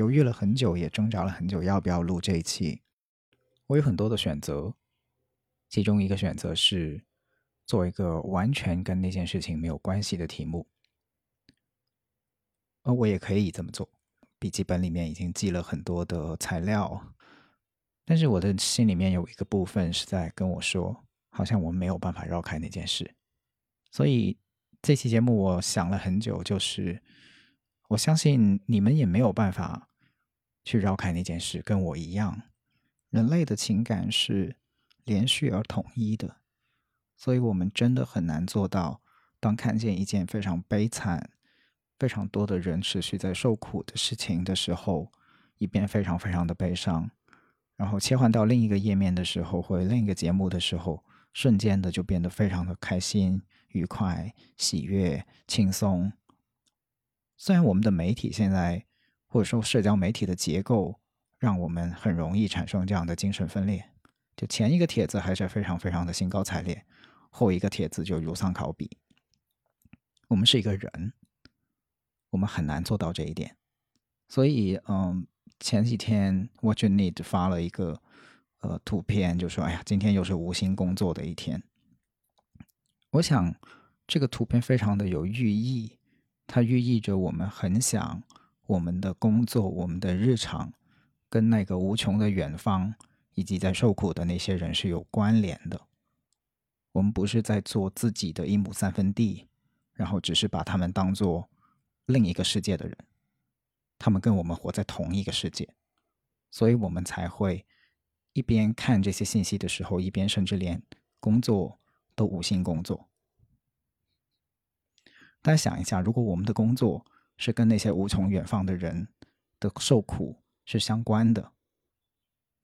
犹豫了很久，也挣扎了很久，要不要录这一期。我有很多的选择，其中一个选择是做一个完全跟那件事情没有关系的题目，而我也可以这么做。笔记本里面已经记了很多的材料，但是我的心里面有一个部分是在跟我说，好像我们没有办法绕开那件事。所以这期节目我想了很久，就是我相信你们也没有办法去绕开那件事，跟我一样，人类的情感是连续而统一的，所以我们真的很难做到，当看见一件非常悲惨、非常多的人持续在受苦的事情的时候，一边非常非常的悲伤，然后切换到另一个页面的时候，或者另一个节目的时候，瞬间的就变得非常的开心、愉快、喜悦、轻松。虽然我们的媒体现在或者说社交媒体的结构，让我们很容易产生这样的精神分裂，就前一个帖子还是非常非常的兴高采烈，后一个帖子就如丧考妣。我们是一个人，我们很难做到这一点。所以，嗯，前几天 What You Need 发了一个呃图片，就说：“哎呀，今天又是无心工作的一天。”我想这个图片非常的有寓意，它寓意着我们很想我们的工作、我们的日常跟那个无穷的远方以及在受苦的那些人是有关联的。我们不是在做自己的一亩三分地，然后只是把他们当做另一个世界的人，他们跟我们活在同一个世界，所以我们才会一边看这些信息的时候，一边甚至连工作都无心工作。大家想一下，如果我们的工作是跟那些无从远方的人的受苦是相关的，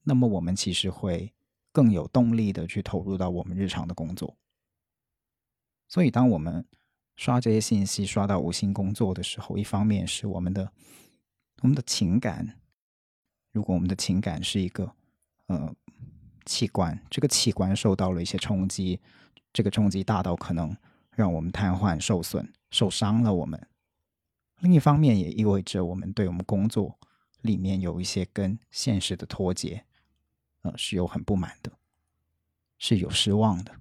那么我们其实会更有动力的去投入到我们日常的工作。所以，当我们刷这些信息刷到无心工作的时候，一方面是我们的我们的情感，如果我们的情感是一个呃器官，这个器官受到了一些冲击，这个冲击大到可能让我们瘫痪、受损、受伤了我们。另一方面，也意味着我们对我们工作里面有一些跟现实的脱节，呃，是有很不满的，是有失望的，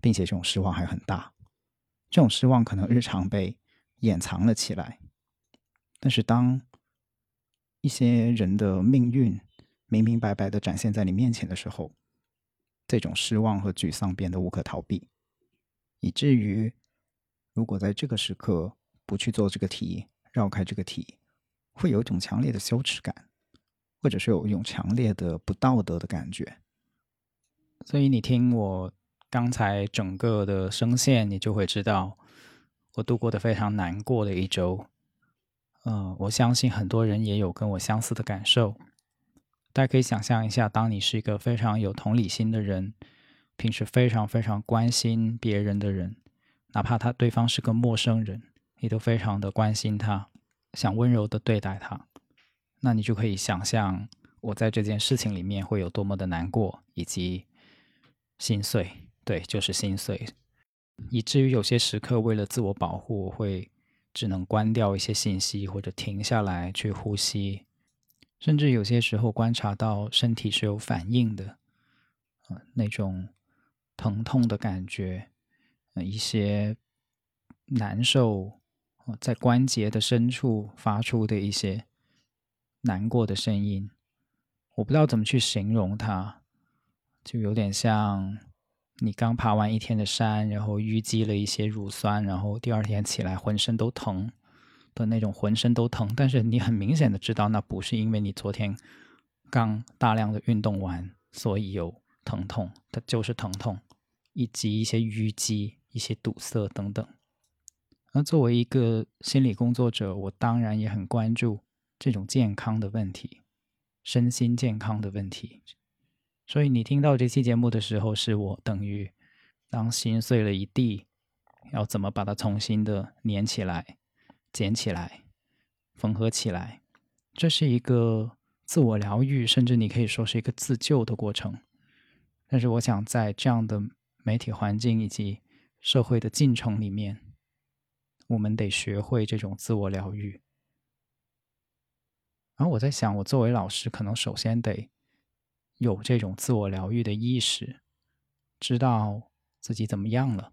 并且这种失望还很大。这种失望可能日常被掩藏了起来，但是当一些人的命运明明白白的展现在你面前的时候，这种失望和沮丧变得无可逃避，以至于如果在这个时刻不去做这个题，绕开这个题，会有一种强烈的羞耻感，或者是有一种强烈的不道德的感觉。所以你听我刚才整个的声线，你就会知道我度过的非常难过的一周。嗯，我相信很多人也有跟我相似的感受。大家可以想象一下，当你是一个非常有同理心的人，平时非常非常关心别人的人，哪怕他对方是个陌生人，你都非常的关心他，想温柔的对待他。那你就可以想象我在这件事情里面会有多么的难过，以及心碎。对，就是心碎，以至于有些时刻为了自我保护，会只能关掉一些信息，或者停下来去呼吸，甚至有些时候观察到身体是有反应的，呃，那种疼痛的感觉，呃，一些难受，在关节的深处发出的一些难过的声音，我不知道怎么去形容它，就有点像。你刚爬完一天的山，然后淤积了一些乳酸，然后第二天起来浑身都疼的那种，浑身都疼。但是你很明显的知道，那不是因为你昨天刚大量的运动完，所以有疼痛，它就是疼痛。以及一些淤积、一些堵塞等等。那作为一个心理工作者，我当然也很关注这种健康的问题，身心健康的问题。所以你听到这期节目的时候，是我等于当心碎了一地，要怎么把它重新的粘起来、捡起来、缝合起来？这是一个自我疗愈，甚至你可以说是一个自救的过程。但是，我想在这样的媒体环境以及社会的进程里面，我们得学会这种自我疗愈。然后我在想，我作为老师，可能首先得有这种自我疗愈的意识，知道自己怎么样了，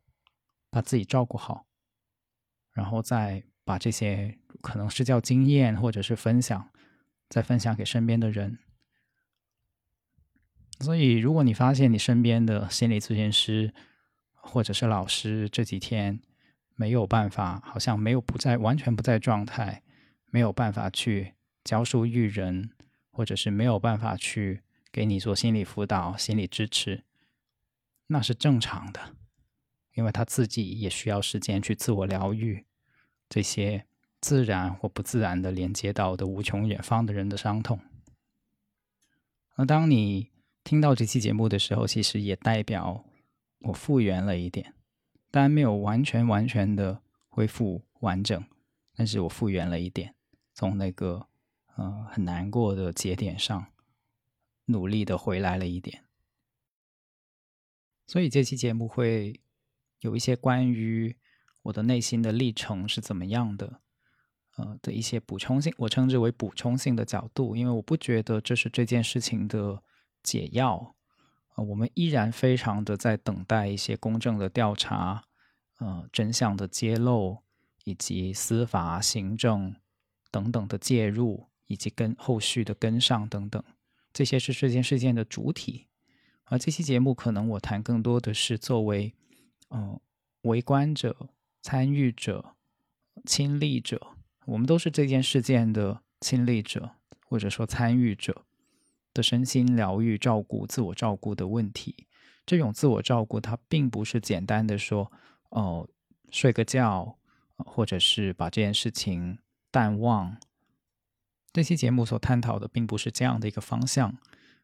把自己照顾好，然后再把这些可能是叫经验，或者是分享，再分享给身边的人。所以，如果你发现你身边的心理咨询师或者是老师这几天没有办法，好像没有不在完全不在状态，没有办法去教书育人，或者是没有办法去给你做心理辅导、心理支持，那是正常的，因为他自己也需要时间去自我疗愈这些自然或不自然的连接到的无穷远方的人的伤痛。那当你听到这期节目的时候，其实也代表我复原了一点，当然没有完全完全的恢复完整，但是我复原了一点，从那个呃很难过的节点上努力的回来了一点。所以这期节目会有一些关于我的内心的历程是怎么样的，呃的一些补充性，我称之为补充性的角度，因为我不觉得这是这件事情的。解药我们依然非常的在等待一些公正的调查，呃，真相的揭露，以及司法、行政等等的介入，以及跟后续的跟上等等，这些是这件事件的主体。而这期节目可能我谈更多的是作为嗯围观者、参与者、亲历者，我们都是这件事件的亲历者，或者说参与者。身心疗愈、照顾、自我照顾的问题，这种自我照顾，它并不是简单的说，哦，睡个觉，或者是把这件事情淡忘。这期节目所探讨的，并不是这样的一个方向。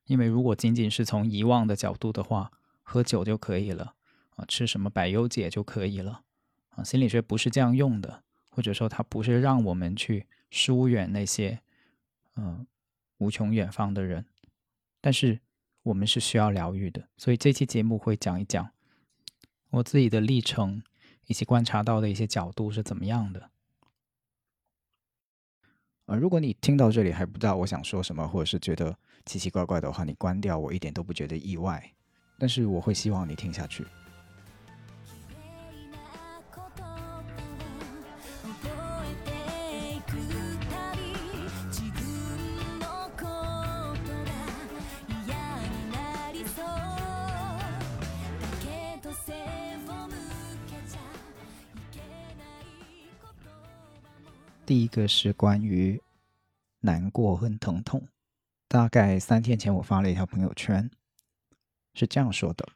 因为如果仅仅是从遗忘的角度的话，喝酒就可以了，啊，吃什么百忧解就可以了，啊，心理学不是这样用的，或者说它不是让我们去疏远那些，嗯，无穷远方的人。但是我们是需要疗愈的，所以这期节目会讲一讲我自己的历程，以及观察到的一些角度是怎么样的。呃，如果你听到这里还不知道我想说什么，或者是觉得奇奇怪怪的话，你关掉，我一点都不觉得意外。但是我会希望你听下去。第一个是关于难过和疼痛。大概三天前，我发了一条朋友圈，是这样说的：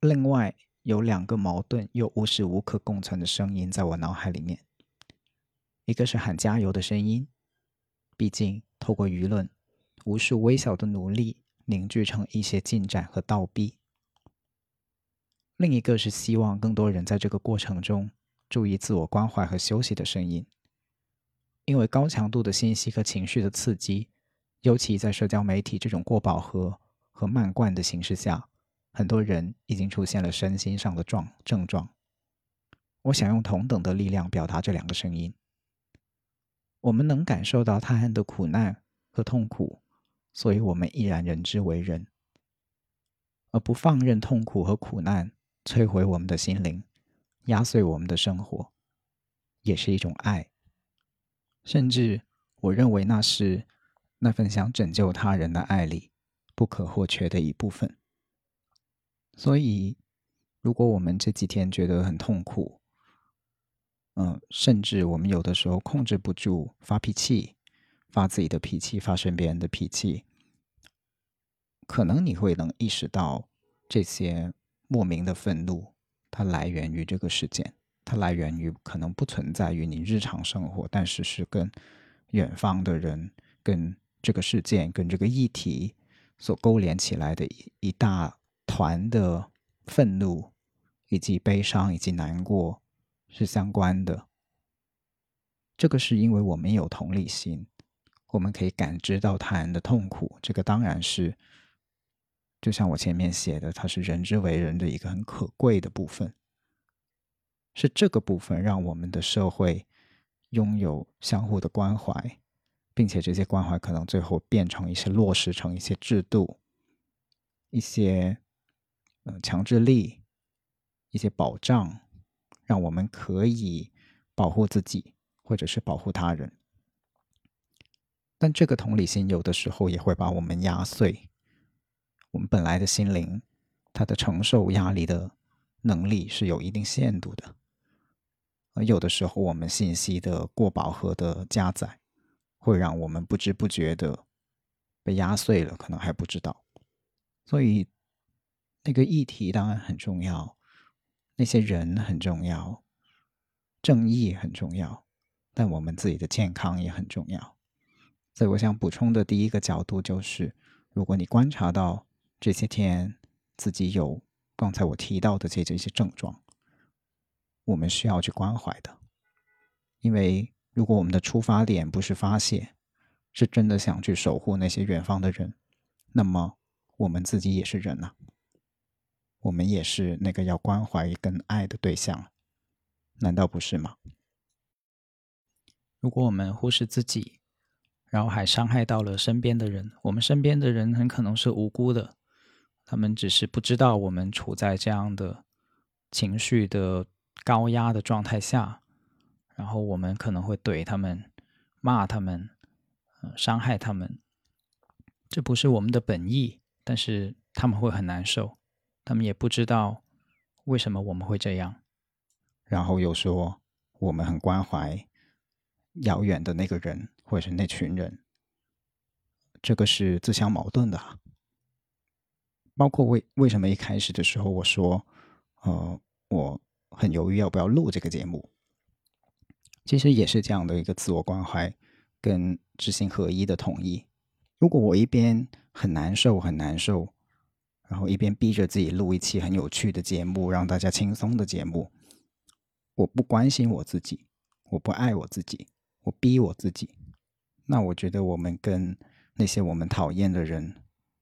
另外有两个矛盾又无时无刻共存的声音在我脑海里面，一个是喊加油的声音，毕竟透过舆论，无数微小的努力凝聚成一些进展和倒逼；另一个是希望更多人在这个过程中注意自我关怀和休息的声音。因为高强度的信息和情绪的刺激，尤其在社交媒体这种过饱和和漫灌的形式下，很多人已经出现了身心上的状症状。我想用同等的力量表达这两个声音。我们能感受到他人的苦难和痛苦，所以我们依然人之为人，而不放任痛苦和苦难摧毁我们的心灵，压碎我们的生活，也是一种爱。甚至，我认为那是那份想拯救他人的爱里不可或缺的一部分。所以，如果我们这几天觉得很痛苦，嗯，甚至我们有的时候控制不住发脾气，发自己的脾气，发身边人的脾气，可能你会能意识到这些莫名的愤怒，它来源于这个事件，它来源于可能不存在于你日常生活，但是是跟远方的人、跟这个事件、跟这个议题所勾连起来的一一大团的愤怒，以及悲伤，以及难过是相关的。这个是因为我们有同理心，我们可以感知到他人的痛苦。这个当然是，就像我前面写的，它是人之为人的一个很可贵的部分。是这个部分让我们的社会拥有相互的关怀，并且这些关怀可能最后变成一些落实成一些制度、一些呃强制力、一些保障，让我们可以保护自己。或者是保护他人，但这个同理心有的时候也会把我们压碎。我们本来的心灵，它的承受压力的能力是有一定限度的，而有的时候我们信息的过饱和的加载，会让我们不知不觉的被压碎了，可能还不知道。所以，那个议题当然很重要，那些人很重要，正义很重要。但我们自己的健康也很重要，所以我想补充的第一个角度就是：如果你观察到这些天自己有刚才我提到的这这些症状，我们需要去关怀的。因为如果我们的出发点不是发泄，是真的想去守护那些远方的人，那么我们自己也是人呐，我们也是那个要关怀跟爱的对象，难道不是吗？如果我们忽视自己，然后还伤害到了身边的人，我们身边的人很可能是无辜的，他们只是不知道我们处在这样的情绪的高压的状态下，然后我们可能会怼他们、骂他们、伤害他们，这不是我们的本意，但是他们会很难受，他们也不知道为什么我们会这样，然后又说我们很关怀。遥远的那个人，或者是那群人，这个是自相矛盾的。包括为为什么一开始的时候我说，呃，我很犹豫要不要录这个节目，其实也是这样的一个自我关怀跟知行合一的统一。如果我一边很难受很难受，然后一边逼着自己录一期很有趣的节目，让大家轻松的节目，我不关心我自己，我不爱我自己。我逼我自己，那我觉得我们跟那些我们讨厌的人、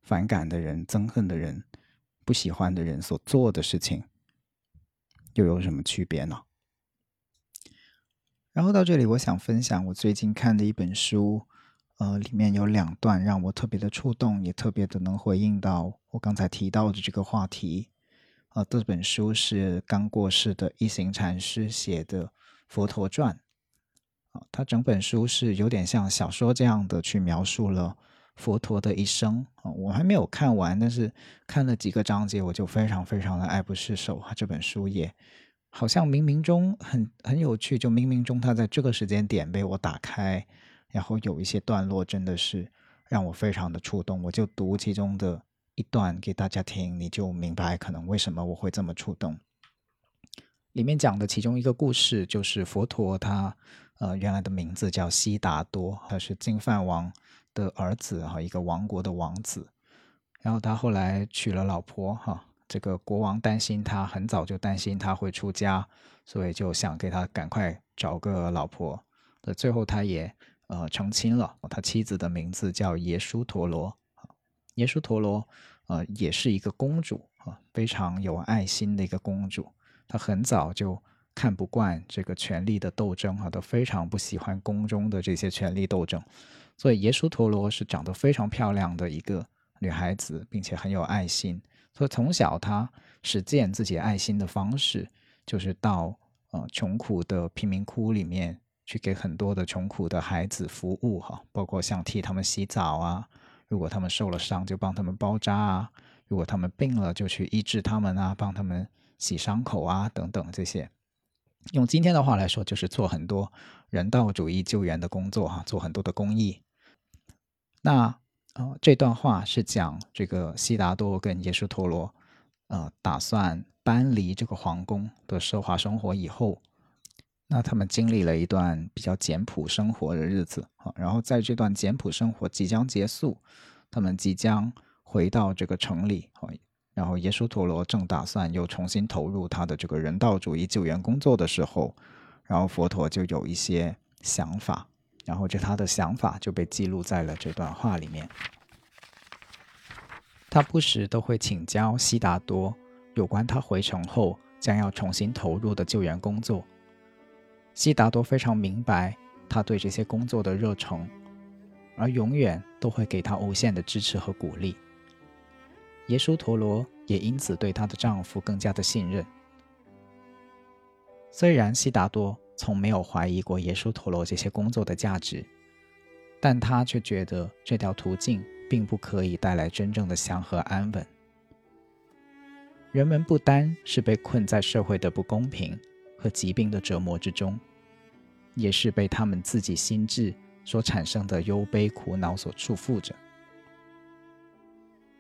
反感的人、憎恨的人、不喜欢的人所做的事情，又有什么区别呢？然后到这里，我想分享我最近看的一本书，呃，里面有两段让我特别的触动，也特别的能回应到我刚才提到的这个话题。呃，这本书是刚过世的一行禅师写的《佛陀传》。啊他整本书是有点像小说这样的去描述了佛陀的一生啊，我还没有看完，但是看了几个章节，我就非常非常的爱不释手啊。这本书也好像冥冥中很很有趣，就冥冥中他在这个时间点被我打开，然后有一些段落真的是让我非常的触动，我就读其中的一段给大家听，你就明白可能为什么我会这么触动。里面讲的其中一个故事就是佛陀他。呃，原来的名字叫悉达多，他是金饭王的儿子哈，一个王国的王子。然后他后来娶了老婆哈，这个国王担心他很早就担心他会出家，所以就想给他赶快找个老婆。最后他也呃成亲了，他妻子的名字叫耶输陀罗。耶输陀罗呃也是一个公主啊，非常有爱心的一个公主。她很早就。看不惯这个权力的斗争啊，都非常不喜欢宫中的这些权力斗争，所以耶稣陀罗是长得非常漂亮的一个女孩子，并且很有爱心。所以从小她实践自己爱心的方式，就是到呃穷苦的贫民窟里面去给很多的穷苦的孩子服务哈，包括像替他们洗澡啊，如果他们受了伤就帮他们包扎啊，如果他们病了就去医治他们啊，帮他们洗伤口啊等等这些。用今天的话来说，就是做很多人道主义救援的工作哈，做很多的公益。那呃，这段话是讲这个悉达多跟耶稣陀罗，呃打算搬离这个皇宫的奢华生活以后，那他们经历了一段比较简朴生活的日子啊。然后在这段简朴生活即将结束，他们即将回到这个城里啊。然后耶稣陀罗正打算又重新投入他的这个人道主义救援工作的时候，然后佛陀就有一些想法，然后这他的想法就被记录在了这段话里面。他不时都会请教悉达多有关他回城后将要重新投入的救援工作。悉达多非常明白他对这些工作的热诚，而永远都会给他无限的支持和鼓励。耶稣陀罗也因此对她的丈夫更加的信任。虽然悉达多从没有怀疑过耶稣陀罗这些工作的价值，但他却觉得这条途径。并不可以带来真正的祥和安稳。人们不单是被困在社会的不公平和疾病的折磨之中，也是被他们自己心智所产生的忧悲苦恼所束缚着。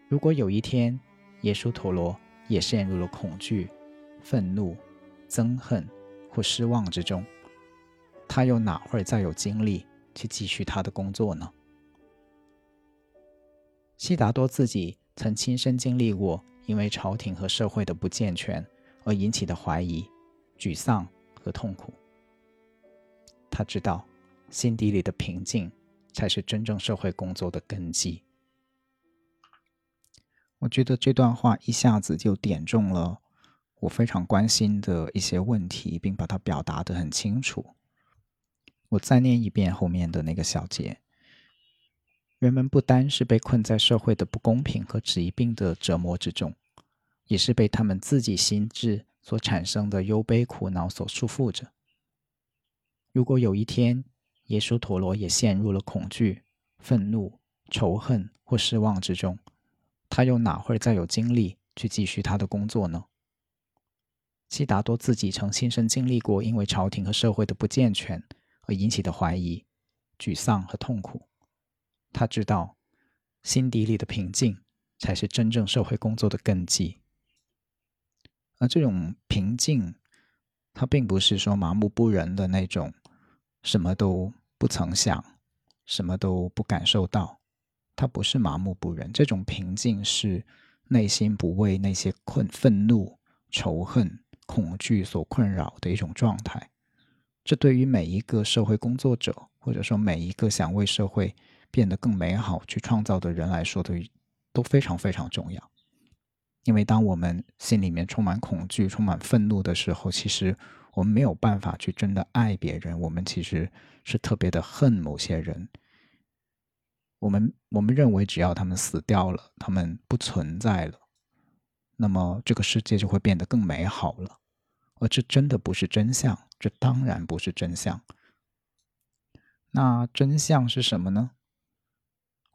如果有一天，耶稣陀罗也陷入了恐惧、愤怒、憎恨或失望之中，他又哪会再有精力去继续他的工作呢？悉达多自己曾亲身经历过因为朝廷和社会的不健全而引起的怀疑、沮丧和痛苦。他知道，心底里的平静才是真正社会工作的根基。我觉得这段话一下子就点中了我非常关心的一些问题，并把它表达得很清楚。我再念一遍后面的那个小节。人们不单是被困在社会的不公平和疾病的折磨之中，也是被他们自己心智所产生的忧悲苦恼所束缚着。如果有一天，耶稣陀罗也陷入了恐惧、愤怒、仇恨或失望之中，他又哪会再有精力去继续他的工作呢？悉达多自己曾亲身经历过因为朝廷和社会的不健全而引起的怀疑、沮丧和痛苦。他知道，心底里的平静才是真正社会工作的根基。而这种平静，它并不是说麻木不仁的那种，什么都不曾想，什么都不感受到。它不是麻木不仁，这种平静是内心不为那些困、愤怒、仇恨、恐惧所困扰的一种状态。这对于每一个社会工作者，或者说每一个想为社会。变得更美好，去创造的人来说，的都非常非常重要。因为当我们心里面充满恐惧、充满愤怒的时候，其实我们没有办法去真的爱别人。我们其实是特别的恨某些人。我们我们认为，只要他们死掉了，他们不存在了，那么这个世界就会变得更美好了。而这真的不是真相，这当然不是真相。那真相是什么呢？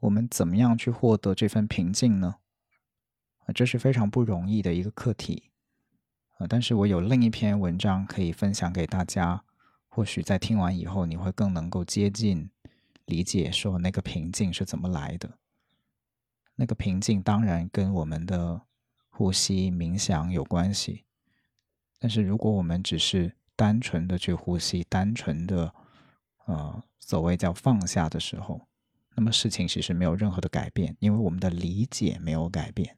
我们怎么样去获得这份平静呢？啊，这是非常不容易的一个课题啊！但是我有另一篇文章可以分享给大家，或许在听完以后，你会更能够接近理解，说那个平静是怎么来的。那个平静当然跟我们的呼吸、冥想有关系，但是如果我们只是单纯的去呼吸，单纯的呃，所谓叫放下的时候。那么事情其实没有任何的改变，因为我们的理解没有改变。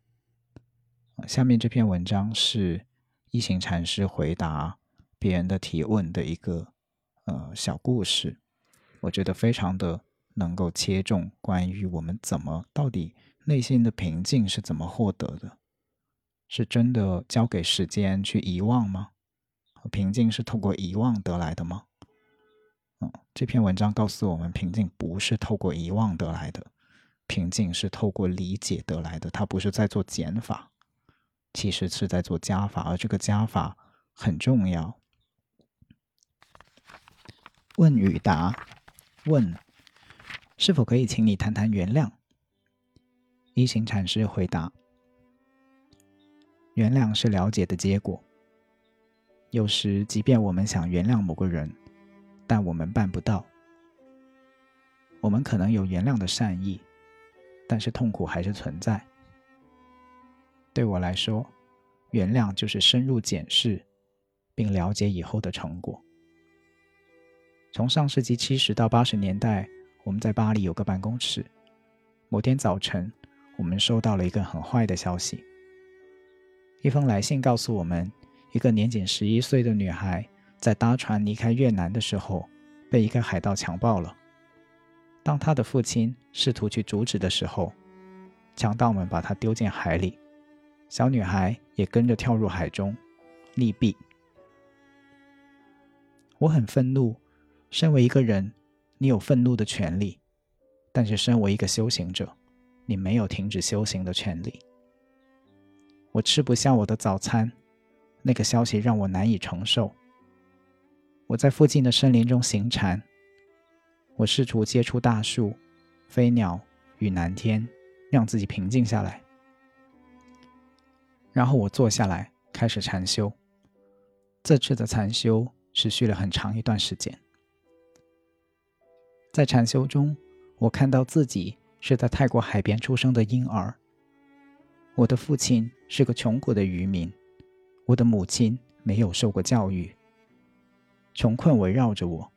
下面这篇文章是一行禅师回答别人的提问的一个呃小故事，我觉得非常的能够切中关于我们怎么到底内心的平静是怎么获得的，是真的交给时间去遗忘吗？平静是透过遗忘得来的吗？嗯，这篇文章告诉我们，平静不是透过遗忘得来的，平静是透过理解得来的。它不是在做减法，其实是在做加法，而这个加法很重要。问与答：问，是否可以请你谈谈原谅？一行禅师回答：原谅是了解的结果。有时，即便我们想原谅某个人，但我们办不到。我们可能有原谅的善意，但是痛苦还是存在。对我来说，原谅就是深入检视并了解以后的成果。从上世纪七十到八十年代，我们在巴黎有个办公室。某天早晨，我们收到了一个很坏的消息。一封来信告诉我们，一个年仅十一岁的女孩在搭船离开越南的时候，被一个海盗强暴了。当她的父亲试图去阻止的时候，强盗们把她丢进海里，小女孩也跟着跳入海中，溺毙。我很愤怒。身为一个人，你有愤怒的权利；但是，身为一个修行者，你没有停止修行的权利。我吃不下我的早餐，那个消息让我难以承受。我在附近的森林中行禅，我试图接触大树、飞鸟与蓝天，让自己平静下来。然后我坐下来开始禅修。这次的禅修持续了很长一段时间。在禅修中，我看到自己是在泰国海边出生的婴儿。我的父亲是个穷苦的渔民，我的母亲没有受过教育，穷困围绕着我。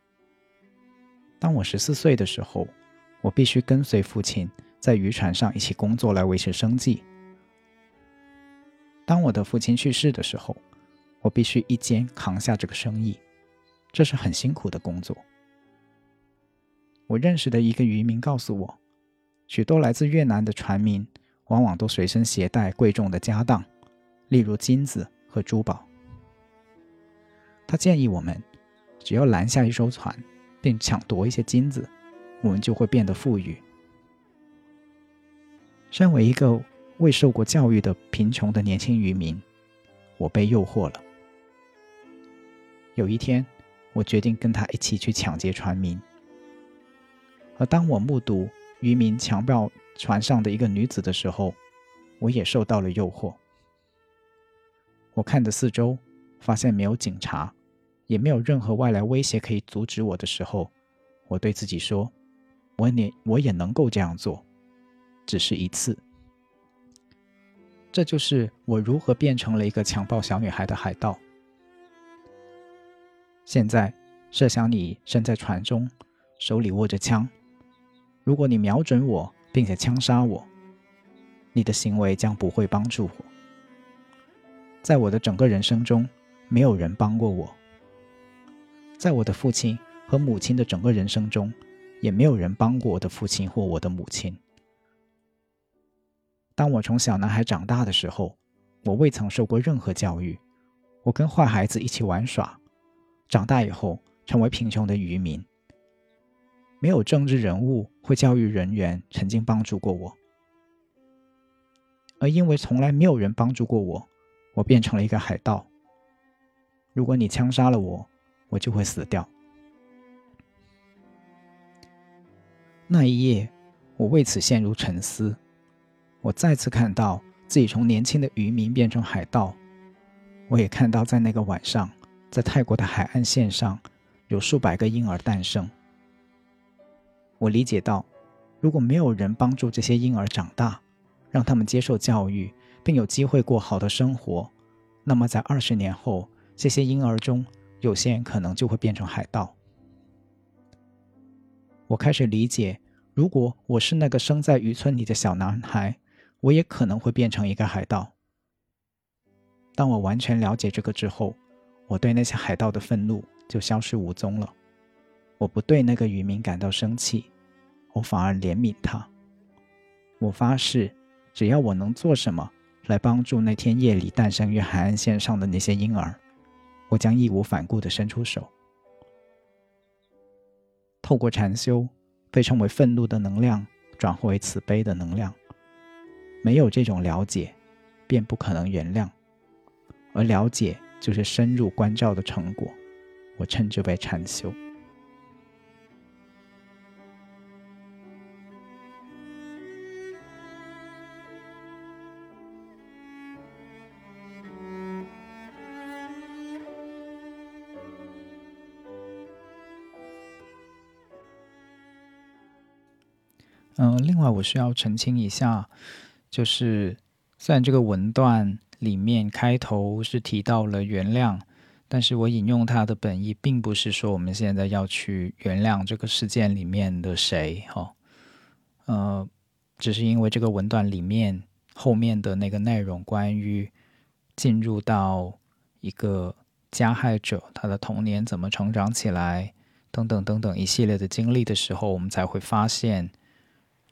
当我十四岁的时候，我必须跟随父亲在渔船上一起工作来维持生计。当我的父亲去世的时候，我必须一肩扛下这个生意，这是很辛苦的工作。我认识的一个渔民告诉我，许多来自越南的船民往往都随身携带贵重的家当，例如金子和珠宝。他建议我们，只要拦下一艘船，并抢夺一些金子，我们就会变得富裕。身为一个未受过教育的贫穷的年轻渔民，我被诱惑了。有一天，我决定跟他一起去抢劫船民。而当我目睹渔民强暴船上的一个女子的时候，我也受到了诱惑。我看着四周，发现没有警察，也没有任何外来威胁可以阻止我的时候，我对自己说：“我也我也能够这样做，只是一次。”这就是我如何变成了一个强暴小女孩的海盗。现在，设想你身在船中，手里握着枪。如果你瞄准我，并且枪杀我，你的行为将不会帮助我。在我的整个人生中，没有人帮过我；在我的父亲和母亲的整个人生中，也没有人帮过我的父亲或我的母亲。当我从小男孩长大的时候，我未曾受过任何教育，我跟坏孩子一起玩耍，长大以后成为贫穷的渔民。没有政治人物或教育人员曾经帮助过我，而因为从来没有人帮助过我，我变成了一个海盗。如果你枪杀了我，我就会死掉。那一夜，我为此陷入沉思。我再次看到自己从年轻的渔民变成海盗，我也看到在那个晚上，在泰国的海岸线上，有数百个婴儿诞生。我理解到，如果没有人帮助这些婴儿长大，让他们接受教育，并有机会过好的生活，那么在二十年后，这些婴儿中有些人可能就会变成海盗。我开始理解，如果我是那个生在渔村里的小男孩，我也可能会变成一个海盗。当我完全了解这个之后，我对那些海盗的愤怒就消失无踪了。我不对那个渔民感到生气。我反而怜悯他。我发誓，只要我能做什么来帮助那天夜里诞生于海岸线上的那些婴儿，我将义无反顾地伸出手。透过禅修，被称为愤怒的能量转化为慈悲的能量。没有这种了解，便不可能原谅。而了解就是深入关照的成果。我称之为禅修。嗯，另外我需要澄清一下，就是虽然这个文段里面开头是提到了原谅，但是我引用它的本意，并不是说我们现在要去原谅这个事件里面的谁，哈，呃，只是因为这个文段里面后面的那个内容，关于进入到一个加害者他的童年怎么成长起来，等等等等一系列的经历的时候，我们才会发现，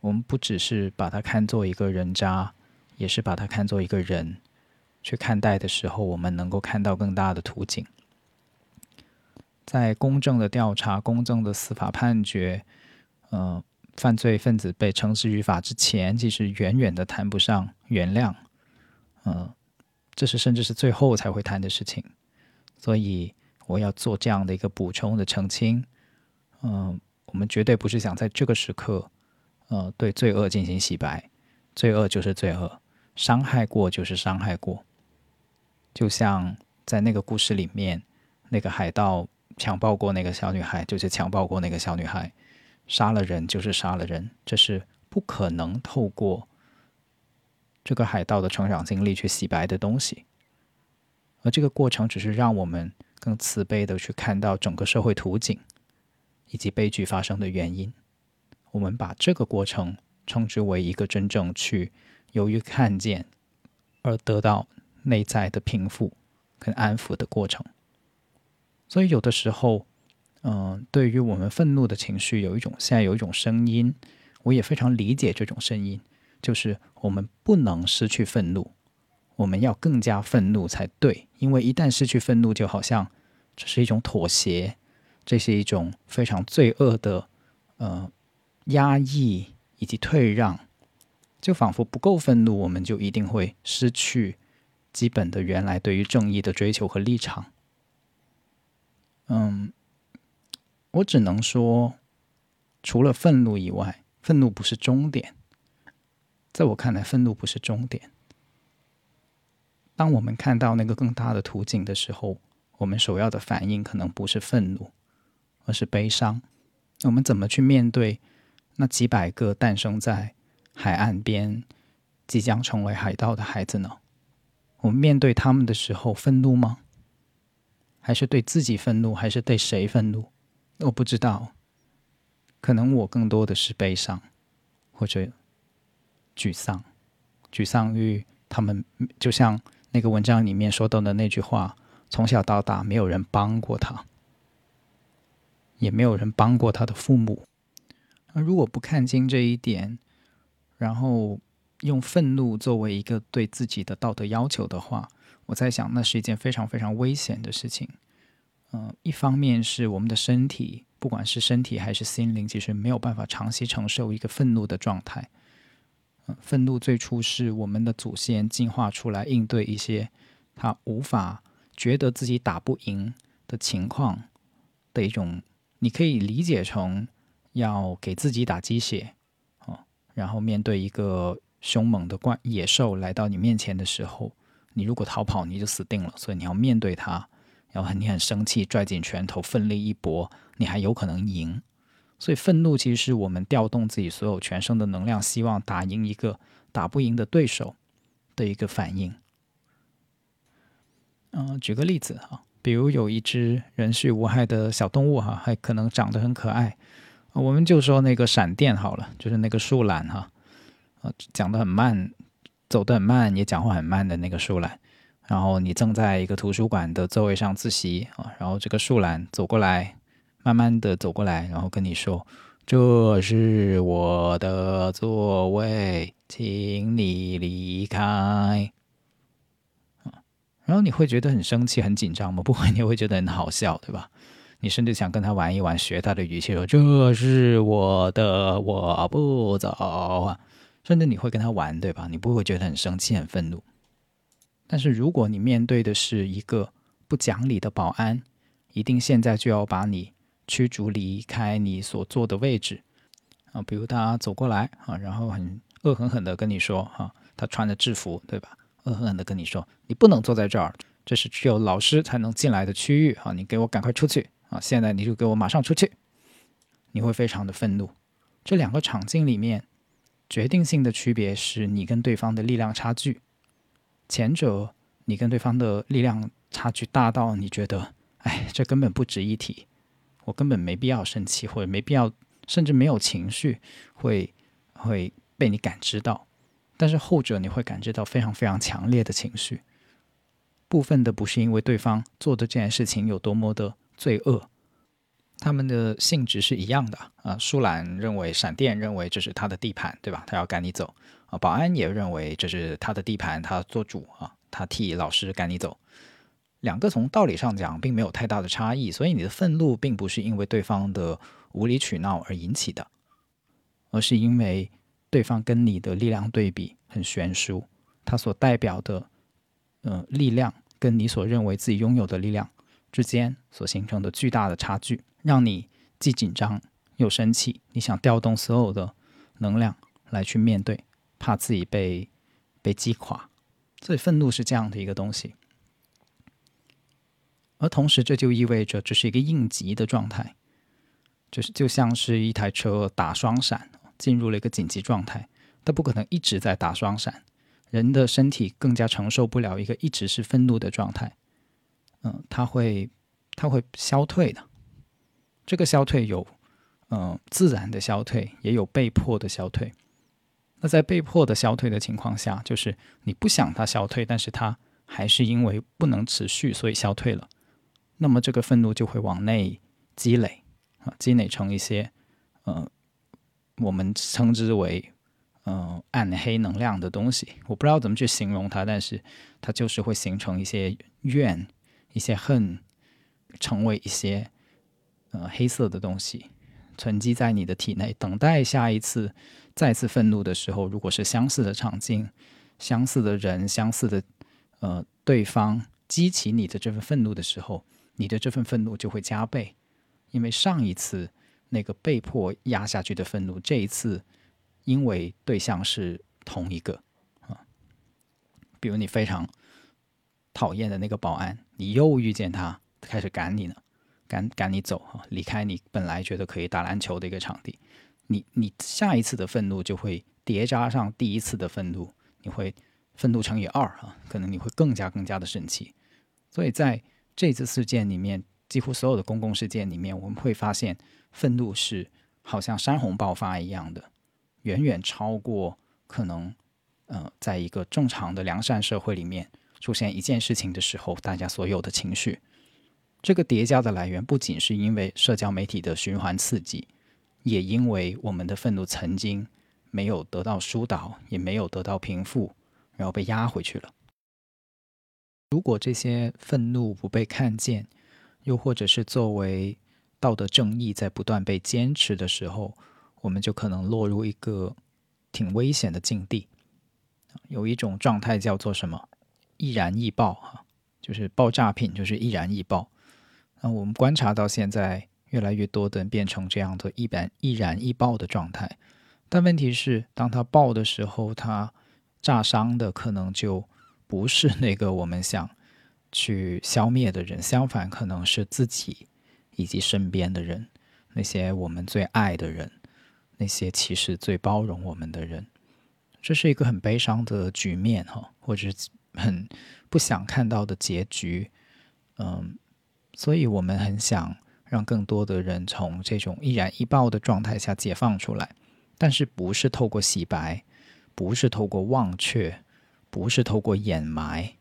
我们不只是把他看作一个人渣，也是把他看作一个人。去看待的时候，我们能够看到更大的图景。在公正的调查、公正的司法判决，呃，犯罪分子被绳之于法之前，其实远远的谈不上原谅，嗯，这是甚至是最后才会谈的事情。所以我要做这样的一个补充的澄清，嗯，我们绝对不是想在这个时刻，呃，对罪恶进行洗白，罪恶就是罪恶，伤害过就是伤害过。就像在那个故事里面，那个海盗强暴过那个小女孩，就是强暴过那个小女孩，杀了人就是杀了人，这是不可能透过这个海盗的成长经历去洗白的东西。而这个过程只是让我们更慈悲的去看到整个社会图景以及悲剧发生的原因。我们把这个过程称之为一个真正去由于看见而得到。内在的平复跟安抚的过程，所以有的时候，嗯，对于我们愤怒的情绪，有一种现在有一种声音，我也非常理解这种声音，就是我们不能失去愤怒，我们要更加愤怒才对，因为一旦失去愤怒，就好像这是一种妥协，这是一种非常罪恶的呃压抑以及退让，就仿佛不够愤怒，我们就一定会失去。基本的原来对于正义的追求和立场，嗯，我只能说，除了愤怒以外，愤怒不是终点。在我看来，愤怒不是终点。当我们看到那个更大的途径的时候，我们首要的反应可能不是愤怒，而是悲伤。我们怎么去面对那几百个诞生在海岸边、即将成为海盗的孩子呢？我们面对他们的时候，愤怒吗？还是对自己愤怒？还是对谁愤怒？我不知道。可能我更多的是悲伤，或者沮丧。沮丧于他们，就像那个文章里面说到的那句话：从小到大，没有人帮过他，也没有人帮过他的父母。那如果不看清这一点，然后。用愤怒作为一个对自己的道德要求的话，我在想，那是一件非常非常危险的事情。嗯，一方面是我们的身体，不管是身体还是心灵，其实没有办法长期承受一个愤怒的状态。嗯，愤怒最初是我们的祖先进化出来应对一些他无法觉得自己打不赢的情况的一种，你可以理解成要给自己打鸡血哦，然后面对一个。凶猛的怪野兽来到你面前的时候，你如果逃跑，你就死定了。所以你要面对它，然后你很生气，拽紧拳头，奋力一搏，你还有可能赢。所以愤怒其实是我们调动自己所有全身的能量，希望打赢一个打不赢的对手的一个反应。嗯，举个例子哈，比如有一只人畜无害的小动物哈，还可能长得很可爱，我们就说那个闪电好了，就是那个树懒哈。啊，讲的很慢，走得很慢，也讲话很慢的那个树懒。然后你正在一个图书馆的座位上自习啊，然后这个树懒走过来，慢慢的走过来，然后跟你说：“这是我的座位，请你离开。”然后你会觉得很生气、很紧张吗？不会，你会觉得很好笑，对吧？你甚至想跟他玩一玩，学他的语气说：“这是我的，我不走啊。”甚至你会跟他玩，对吧？你不会觉得很生气、很愤怒。但是如果你面对的是一个不讲理的保安，一定现在就要把你驱逐离开你所坐的位置啊！比如他走过来啊，然后很恶狠狠的跟你说：“哈，他穿着制服，对吧？恶狠狠的跟你说，你不能坐在这儿，这是只有老师才能进来的区域啊！你给我赶快出去啊！现在你就给我马上出去！”你会非常的愤怒。这两个场景里面。决定性的区别是你跟对方的力量差距，前者你跟对方的力量差距大到你觉得，哎，这根本不值一提，我根本没必要生气，或者没必要，甚至没有情绪会会被你感知到。但是后者你会感知到非常非常强烈的情绪。部分的不是因为对方做的这件事情有多么的罪恶，他们的性质是一样的啊。舒兰认为闪电认为这是他的地盘，对吧？他要赶你走啊。保安也认为这是他的地盘，他做主啊。他替老师赶你走，两个从道理上讲并没有太大的差异，所以你的愤怒并不是因为对方的无理取闹而引起的，而是因为对方跟你的力量对比很悬殊，他所代表的呃力量跟你所认为自己拥有的力量之间所形成的巨大的差距，让你既紧张又生气，你想调动所有的能量来去面对，怕自己被被击垮。所以愤怒是这样的一个东西，而同时这就意味着这是一个应急的状态，就是就像是一台车打双闪进入了一个紧急状态，它不可能一直在打双闪，人的身体更加承受不了一个一直是愤怒的状态，嗯，它会它会消退的，这个消退有嗯自然的消退，也有被迫的消退。那在被迫的消退的情况下，就是你不想它消退，但是它还是因为不能持续，所以消退了。那么这个愤怒就会往内积累啊，积累成一些呃，我们称之为呃暗黑能量的东西。我不知道怎么去形容它，但是它就是会形成一些怨、一些恨，成为一些呃黑色的东西，存积在你的体内，等待下一次。再次愤怒的时候，如果是相似的场景、相似的人、相似的呃对方激起你的这份愤怒的时候，你的这份愤怒就会加倍，因为上一次那个被迫压下去的愤怒，这一次因为对象是同一个啊，比如你非常讨厌的那个保安，你又遇见他开始赶你了，赶赶你走啊，离开你本来觉得可以打篮球的一个场地。你你下一次的愤怒就会叠加上第一次的愤怒，你会愤怒乘以二啊，可能你会更加更加的生气。所以在这次事件里面，几乎所有的公共事件里面，我们会发现愤怒是好像山洪爆发一样的，远远超过可能呃，在一个正常的良善社会里面出现一件事情的时候，大家所有的情绪。这个叠加的来源不仅是因为社交媒体的循环刺激。也因为我们的愤怒曾经没有得到疏导，也没有得到平复，然后被压回去了。如果这些愤怒不被看见，又或者是作为道德正义在不断被坚持的时候，我们就可能落入一个挺危险的境地。有一种状态叫做什么？易燃易爆，哈，就是爆炸品，就是易燃易爆。那我们观察到现在。越来越多的人变成这样的易燃易燃易爆的状态，但问题是，当它爆的时候，它炸伤的可能就不是那个我们想去消灭的人，相反，可能是自己以及身边的人，那些我们最爱的人，那些其实最包容我们的人。这是一个很悲伤的局面，哈，或者很不想看到的结局。嗯，所以我们很想。让更多的人从这种易燃易爆的状态下解放出来，但是不是透过洗白，不是透过忘却，不是透过掩埋。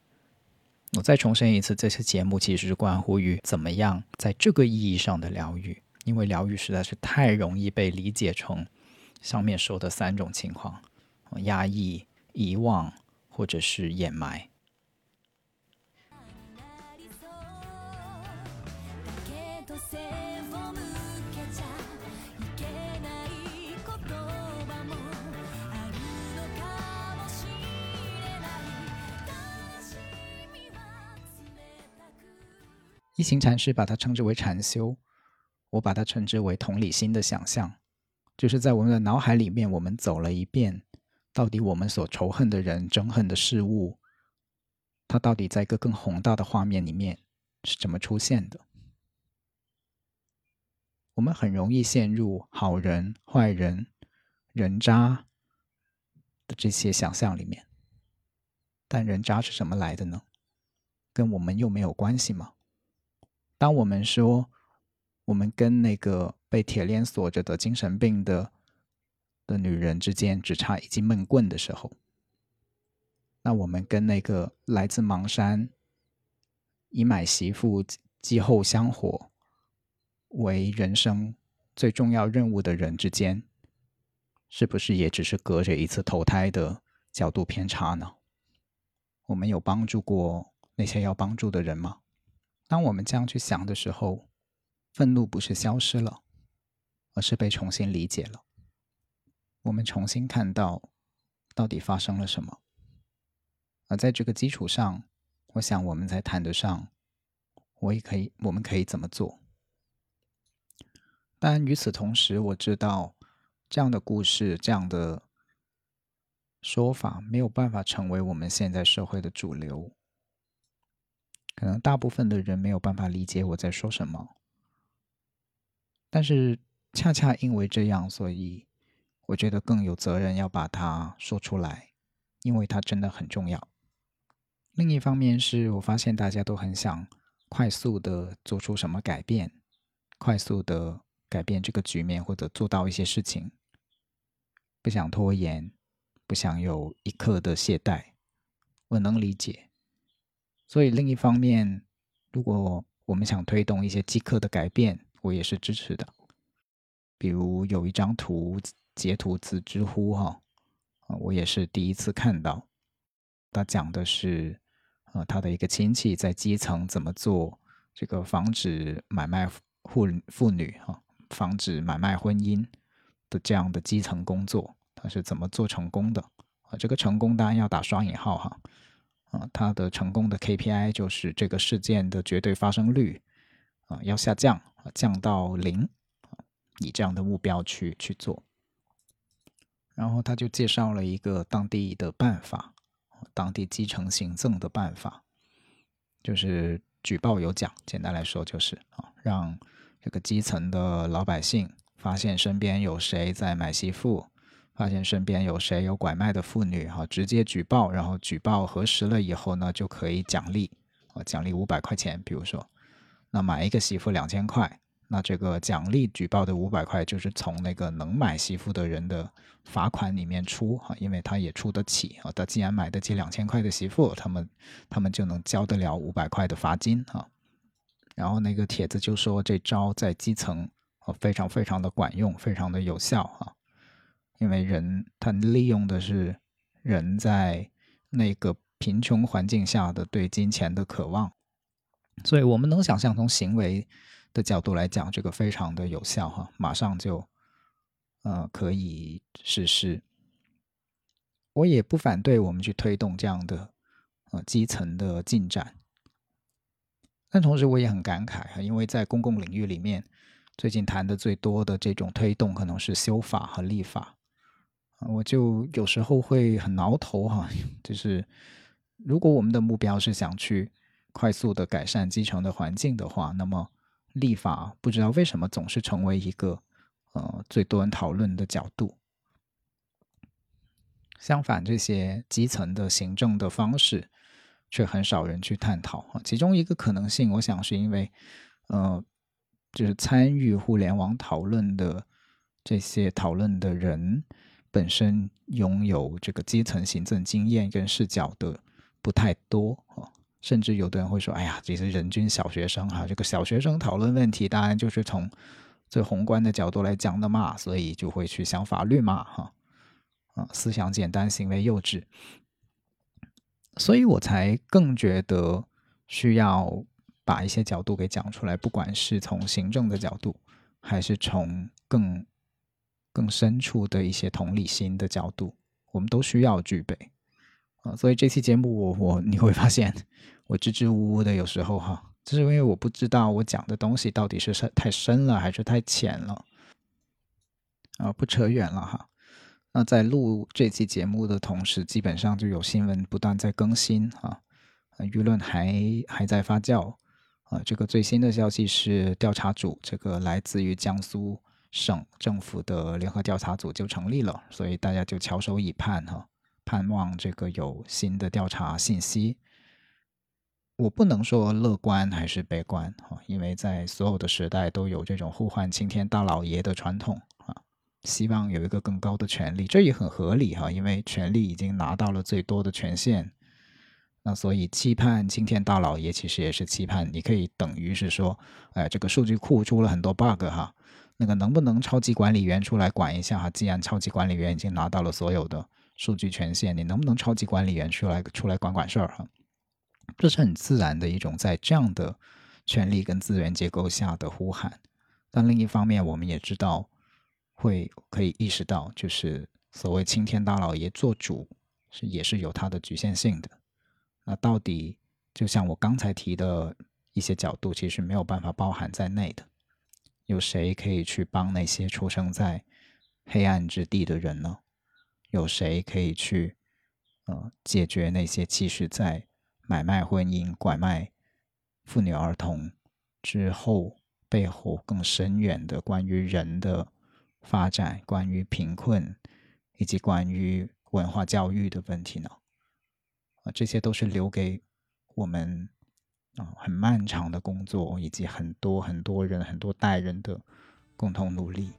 我再重申一次，这次节目其实是关乎于怎么样在这个意义上的疗愈，因为疗愈实在是太容易被理解成上面说的三种情况：压抑、遗忘或者是掩埋。一行禅师把它称之为禅修，我把它称之为同理心的想象，就是在我们的脑海里面，我们走了一遍，到底我们所仇恨的人、憎恨的事物，它到底在一个更宏大的画面里面是怎么出现的？我们很容易陷入好人、坏人、人渣的这些想象里面，但人渣是什么来的呢？跟我们又没有关系吗？当我们说我们跟那个被铁链锁着的精神病的的女人之间只差一记闷棍的时候，那我们跟那个来自芒山以买媳妇继后香火为人生最重要任务的人之间，是不是也只是隔着一次投胎的角度偏差呢？我们有帮助过那些要帮助的人吗？当我们这样去想的时候，愤怒不是消失了，而是被重新理解了。我们重新看到到底发生了什么，而在这个基础上，我想我们才谈得上，我也可以，我们可以怎么做？但与此同时，我知道这样的故事，这样的说法没有办法成为我们现在社会的主流。可能大部分的人没有办法理解我在说什么，但是恰恰因为这样，所以我觉得更有责任要把它说出来，因为它真的很重要。另一方面是我发现大家都很想快速的做出什么改变，快速的改变这个局面或者做到一些事情，不想拖延，不想有一刻的懈怠，我能理解。所以，另一方面，如果我们想推动一些即刻的改变，我也是支持的。比如有一张图截图自知乎哈，啊，我也是第一次看到。他讲的是，呃，他的一个亲戚在基层怎么做这个防止买卖妇妇女哈，防止买卖婚姻的这样的基层工作，他是怎么做成功的？啊，这个成功当然要打双引号哈。啊，他的成功的 KPI 就是这个事件的绝对发生率啊要下降降到零，以这样的目标去去做。然后他就介绍了一个当地的办法，当地基层行政的办法，就是举报有奖。简单来说就是啊，让这个基层的老百姓发现身边有谁在买媳妇。发现身边有谁有拐卖的妇女，哈，直接举报，然后举报核实了以后呢，就可以奖励，啊，奖励五百块钱。比如说，那买一个媳妇两千块，那这个奖励举报的五百块就是从那个能买媳妇的人的罚款里面出，哈，因为他也出得起，啊，他既然买得起两千块的媳妇，他们他们就能交得了五百块的罚金，哈。然后那个帖子就说这招在基层，啊，非常非常的管用，非常的有效，啊。因为人他利用的是人在那个贫穷环境下的对金钱的渴望，所以我们能想象从行为的角度来讲，这个非常的有效哈，马上就呃可以实施。我也不反对我们去推动这样的呃基层的进展，但同时我也很感慨哈，因为在公共领域里面，最近谈的最多的这种推动可能是修法和立法。我就有时候会很挠头哈，就是如果我们的目标是想去快速的改善基层的环境的话，那么立法不知道为什么总是成为一个呃最多人讨论的角度。相反，这些基层的行政的方式却很少人去探讨啊。其中一个可能性，我想是因为呃，就是参与互联网讨论的这些讨论的人。本身拥有这个基层行政经验跟视角的不太多啊，甚至有的人会说：“哎呀，这是人均小学生哈，这个小学生讨论问题，当然就是从最宏观的角度来讲的嘛，所以就会去想法律嘛，哈，啊，思想简单，行为幼稚，所以我才更觉得需要把一些角度给讲出来，不管是从行政的角度，还是从更。”更深处的一些同理心的角度，我们都需要具备啊。所以这期节目，我我你会发现我支支吾吾的，有时候哈，就是因为我不知道我讲的东西到底是深太深了还是太浅了啊。不扯远了哈。那在录这期节目的同时，基本上就有新闻不断在更新啊，舆论还还在发酵啊。这个最新的消息是，调查组这个来自于江苏。省政府的联合调查组就成立了，所以大家就翘首以盼哈，盼望这个有新的调查信息。我不能说乐观还是悲观哈，因为在所有的时代都有这种呼唤青天大老爷的传统啊，希望有一个更高的权利，这也很合理哈，因为权力已经拿到了最多的权限，那所以期盼青天大老爷其实也是期盼，你可以等于是说，哎，这个数据库出了很多 bug 哈，那个能不能超级管理员出来管一下哈？既然超级管理员已经拿到了所有的数据权限，你能不能超级管理员出来出来管管事儿哈？这是很自然的一种在这样的权力跟资源结构下的呼喊，但另一方面，我们也知道会可以意识到，就是所谓青天大老爷做主是也是有它的局限性的。那到底就像我刚才提的一些角度，其实没有办法包含在内的。有谁可以去帮那些出生在黑暗之地的人呢？有谁可以去呃解决那些其实在买卖婚姻、拐卖妇女儿童之后，背后更深远的关于人的发展、关于贫困以及关于文化教育的问题呢？啊，这些都是留给我们啊很漫长的工作，以及很多很多人、很多代人的共同努力。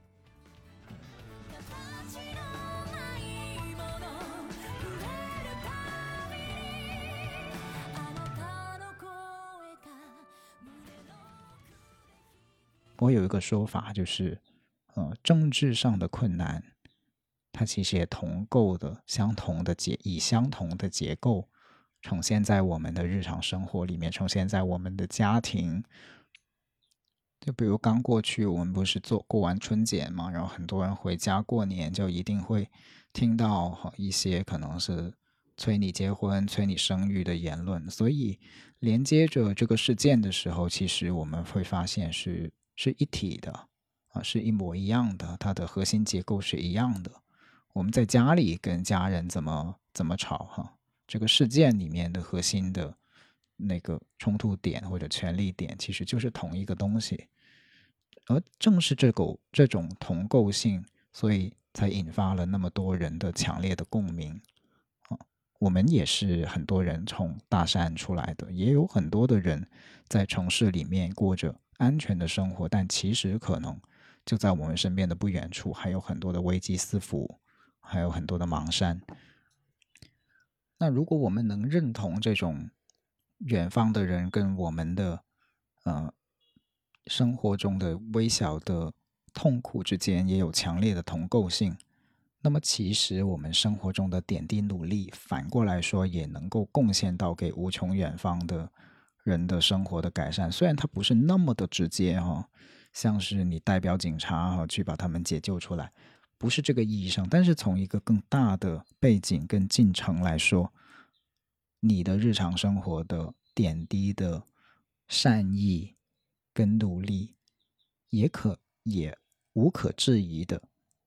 我有一个说法，就是，呃，政治上的困难，它其实也同构的相同的结，以相同的结构呈现在我们的日常生活里面，呈现在我们的家庭。就比如刚过去，我们不是做过完春节嘛，然后很多人回家过年，就一定会听到一些可能是催你结婚、催你生育的言论。所以连接着这个事件的时候，其实我们会发现是。是一体的啊，是一模一样的，它的核心结构是一样的。我们在家里跟家人怎么怎么吵哈，这个事件里面的核心的那个冲突点或者权力点，其实就是同一个东西。而正是这个这种同构性，所以才引发了那么多人的强烈的共鸣。我们也是很多人从大山出来的，也有很多的人在城市里面过着。安全的生活，但其实可能就在我们身边的不远处，还有很多的危机四伏，还有很多的盲山。那如果我们能认同这种远方的人跟我们的呃生活中的微小的痛苦之间也有强烈的同构性，那么其实我们生活中的点滴努力，反过来说也能够贡献到给无穷远方的。人的生活的改善，虽然它不是那么的直接哈，像是你代表警察哈去把他们解救出来，不是这个意义上。但是从一个更大的背景跟进程来说，你的日常生活的点滴的善意跟努力，也可也无可置疑的，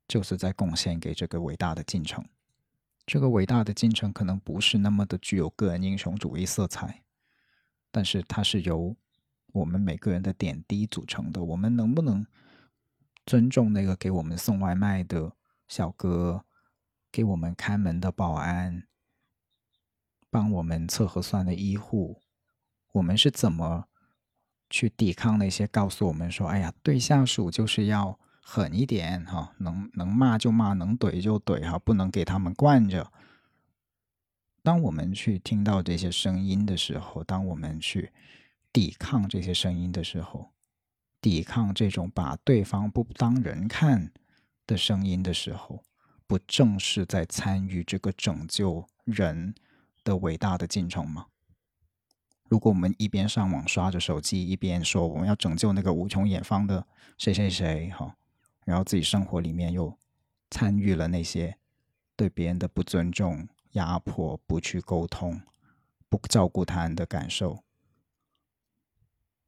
就是在贡献给这个伟大的进程。这个伟大的进程可能不是那么的具有个人英雄主义色彩。但是它是由我们每个人的点滴组成的。我们能不能尊重那个给我们送外卖的小哥，给我们开门的保安，帮我们测核酸的医护？我们是怎么去抵抗那些告诉我们说：“哎呀，对下属就是要狠一点，哈，能能骂就骂，能怼就怼，哈，不能给他们惯着。”当我们去听到这些声音的时候，当我们去抵抗这些声音的时候，抵抗这种把对方不当人看的声音的时候，不正是在参与这个拯救人的伟大的进程吗？如果我们一边上网刷着手机，一边说我们要拯救那个无穷远方的谁谁谁，哈，然后自己生活里面又参与了那些对别人的不尊重。压迫，不去沟通，不照顾他人的感受，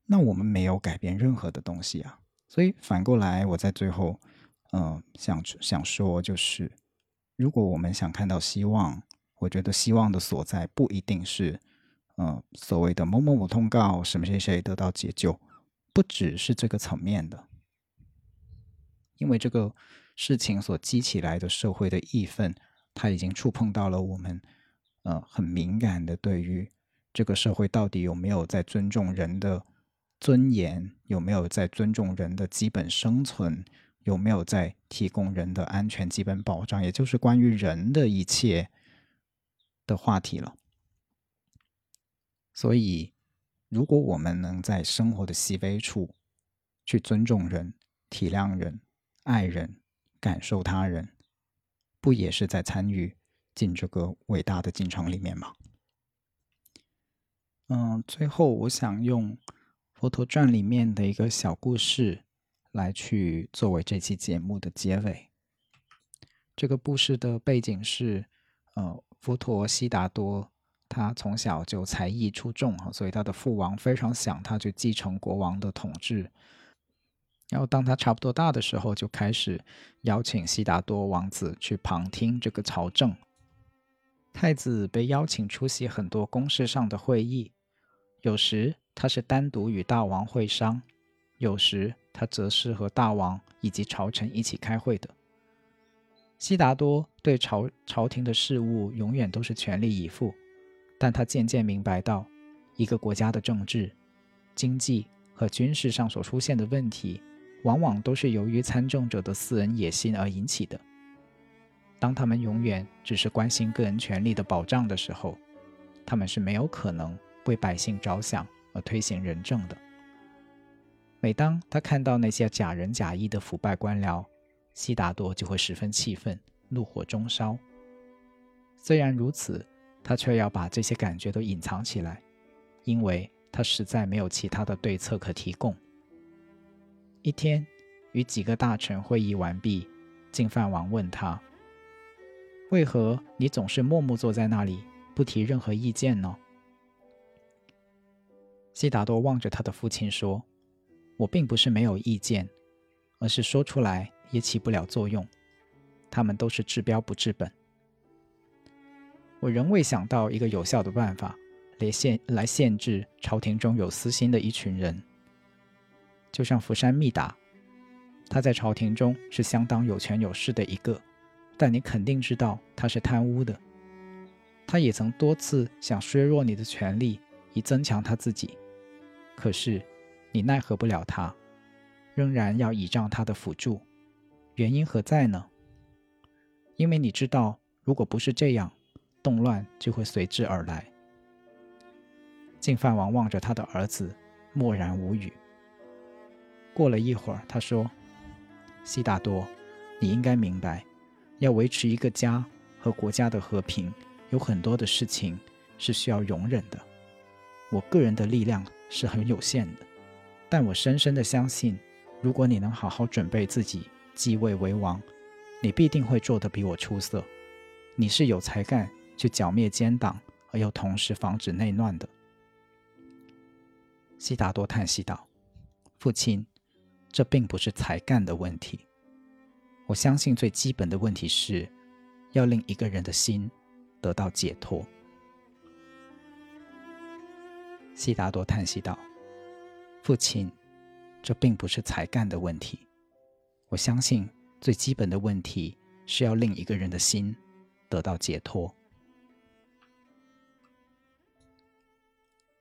那我们没有改变任何的东西啊。所以反过来，我在最后，嗯，想想说，就是如果我们想看到希望，我觉得希望的所在不一定是，嗯，所谓的某某某通告，什么谁谁得到解救，不只是这个层面的，因为这个事情所激起来的社会的义愤。它已经触碰到了我们，呃，很敏感的对于这个社会到底有没有在尊重人的尊严，有没有在尊重人的基本生存，有没有在提供人的安全基本保障，也就是关于人的一切的话题了。所以，如果我们能在生活的细微处去尊重人、体谅人、爱人、感受他人，不也是在参与进这个伟大的进程里面吗？嗯，最后我想用《佛陀传》里面的一个小故事来去作为这期节目的结尾。这个故事的背景是，呃，佛陀悉达多他从小就才艺出众哈，所以他的父王非常想他去继承国王的统治。然后当他差不多大的时候，就开始邀请悉达多王子去旁听这个朝政。太子被邀请出席很多公事上的会议。有时他是单独与大王会商，有时他则是和大王以及朝臣一起开会的。悉达多对朝朝廷的事务永远都是全力以赴，但他渐渐明白到，一个国家的政治、经济和军事上所出现的问题，往往都是由于参政者的私人野心而引起的。当他们永远只是关心个人权利的保障的时候，他们是没有可能。为百姓着想而推行仁政的。每当他看到那些假仁假义的腐败官僚，悉达多就会十分气愤，怒火中烧。虽然如此，他却要把这些感觉都隐藏起来，因为他实在没有其他的对策可提供。一天，与几个大臣会议完毕，净饭王问他：“为何你总是默默坐在那里，不提任何意见呢？”悉达多望着他的父亲说：“我并不是没有意见，而是说出来也起不了作用。他们都是治标不治本。我仍未想到一个有效的办法来限来限制朝廷中有私心的一群人。就像福山密达，他在朝廷中是相当有权有势的一个，但你肯定知道他是贪污的。他也曾多次想削弱你的权力，以增强他自己。”可是，你奈何不了他，仍然要倚仗他的辅助，原因何在呢？因为你知道，如果不是这样，动乱就会随之而来。净饭王望着他的儿子，默然无语。过了一会儿，他说：“悉达多，你应该明白，要维持一个家和国家的和平，有很多的事情是需要容忍的。我个人的力量。”是很有限的，但我深深的相信，如果你能好好准备自己继位为王，你必定会做得比我出色。你是有才干去剿灭奸党，而又同时防止内乱的。悉达多叹息道：“父亲，这并不是才干的问题。我相信最基本的问题是，要令一个人的心得到解脱。”悉达多叹息道：“父亲，这并不是才干的问题。我相信最基本的问题是要令一个人的心得到解脱。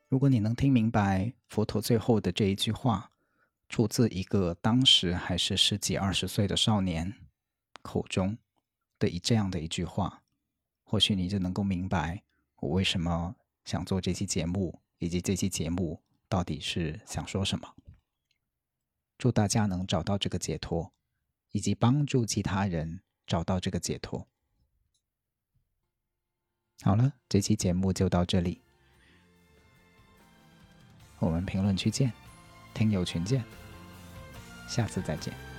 如果你能听明白佛陀最后的这一句话，出自一个当时还是十几二十岁的少年口中的一这样的一句话，或许你就能够明白我为什么想做这期节目。”以及这期节目到底是想说什么？祝大家能找到这个解脱，以及帮助其他人找到这个解脱。好了，这期节目就到这里，我们评论区见，听友群见，下次再见。